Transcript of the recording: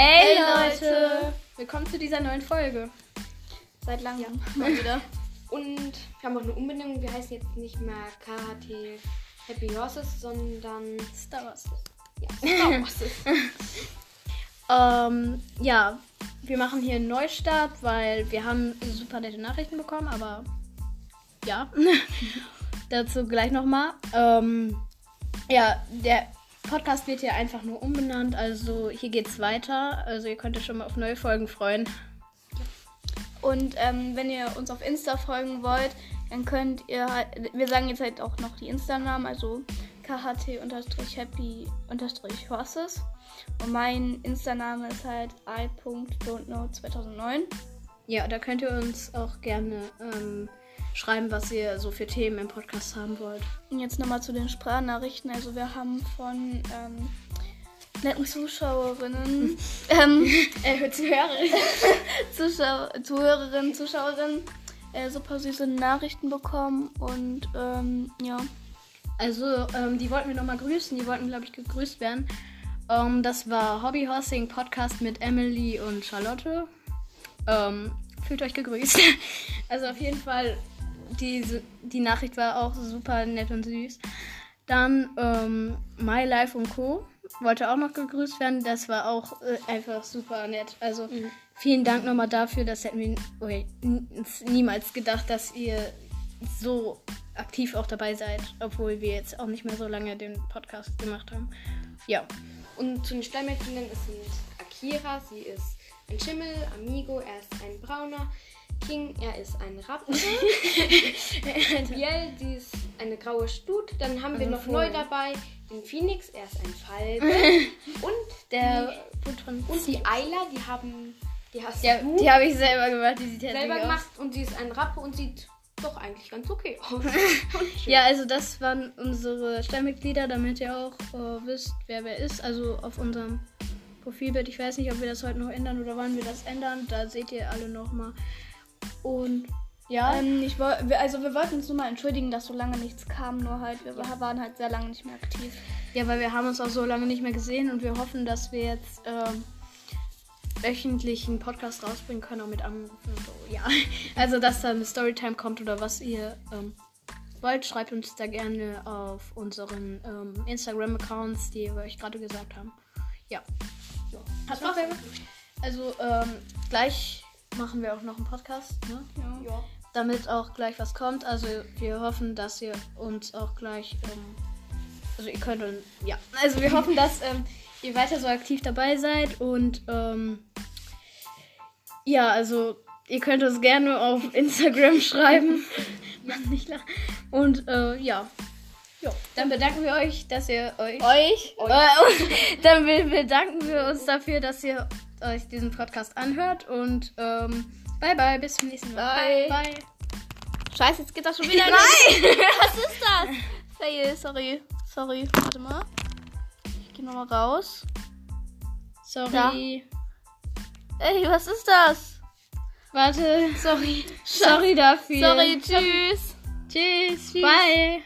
Hey, Leute! Willkommen zu dieser neuen Folge. Seit langem mal wieder. Und wir haben auch eine Umbenennung. Wir heißen jetzt nicht mehr KHT Happy Horses, sondern Star Wars. ja, Star Horses. Ähm, ja, wir machen hier einen Neustart, weil wir haben super nette Nachrichten bekommen, aber ja, dazu gleich nochmal. Ähm, ja, der Podcast wird hier einfach nur umbenannt, also hier geht's weiter. Also ihr könnt euch schon mal auf neue Folgen freuen. Und ähm, wenn ihr uns auf Insta folgen wollt, dann könnt ihr halt, wir sagen jetzt halt auch noch die Insta-Namen, also kht-happy-horses. Und mein Insta-Name ist halt i.don'tknow2009. Ja, da könnt ihr uns auch gerne ähm, schreiben, was ihr so für Themen im Podcast haben wollt. Und jetzt nochmal zu den Sprachnachrichten. Also wir haben von ähm, netten Zuschauerinnen, ähm, Äh, Zuhörer. Zuschau Zuhörerinnen, Zuschauerinnen äh, super süße Nachrichten bekommen. Und ähm, ja. Also, ähm, die wollten wir nochmal grüßen. Die wollten, glaube ich, gegrüßt werden. Ähm, das war Hobby Horsing Podcast mit Emily und Charlotte. Ähm, fühlt euch gegrüßt. also auf jeden Fall, diese, die Nachricht war auch super nett und süß. Dann ähm, My Life und Co. wollte auch noch gegrüßt werden. Das war auch äh, einfach super nett. Also vielen Dank nochmal dafür. Das hätten wir ui, n- niemals gedacht, dass ihr so aktiv auch dabei seid, obwohl wir jetzt auch nicht mehr so lange den Podcast gemacht haben. Ja. Und zu den es sind Akira, sie ist ein Schimmel, Amigo, er ist ein brauner, King, er ist ein Rappe, Biel, sie ist eine graue Stut, dann haben wir Also noch Vogel. neu dabei den Phoenix, er ist ein Falke und Der von und die Ayla, die haben, die hast ja, du die habe ich selber gemacht, die sieht selber gemacht und sie ist ein Rappe und sieht doch eigentlich ganz okay aus. aus. Ja, also das waren unsere Stammmitglieder, damit ihr auch äh, wisst, wer wer ist. Also auf unserem Profilbild. Ich weiß nicht, ob wir das heute noch ändern oder wann wir das ändern. Da seht ihr alle nochmal. Und ja, Ähm, ich woll, wir- also wir wollten uns nur mal entschuldigen, dass so lange nichts kam, nur halt, wir waren halt sehr lange nicht mehr aktiv. Ja, weil wir haben uns auch so lange nicht mehr gesehen und wir hoffen, dass wir jetzt ähm, wöchentlich einen Podcast rausbringen können, auch mit Anrufen und so. Ja, also dass da eine Storytime kommt oder was ihr ähm, wollt, schreibt uns da gerne auf unseren ähm, Instagram-Accounts, die wir euch gerade gesagt haben. Ja. So. Hat wer? Also ähm, gleich machen wir auch noch einen Podcast, ne? Ja. damit auch gleich was kommt. Also wir hoffen, dass ihr uns auch gleich, ähm, also ihr könnt, uns- ja, also wir hoffen, dass ähm, ihr weiter so aktiv dabei seid und ähm, ja, also ihr könnt uns gerne auf Instagram schreiben. Mann, nicht lachen. Und äh, ja. Jo, dann bedanken wir euch, dass ihr euch. Euch? Äh, dann be- bedanken wir uns dafür, dass ihr euch diesen Podcast anhört. Und ähm, bye bye, bis zum nächsten Mal. Bye. bye. Scheiße, jetzt geht das schon wieder Nein! Was ist das? Fail, sorry. Sorry, warte mal. Ich geh nochmal raus. Sorry. Ey, was ist das? Warte. Sorry. Sorry dafür. Sorry, tschüss. Tschüss. Bye.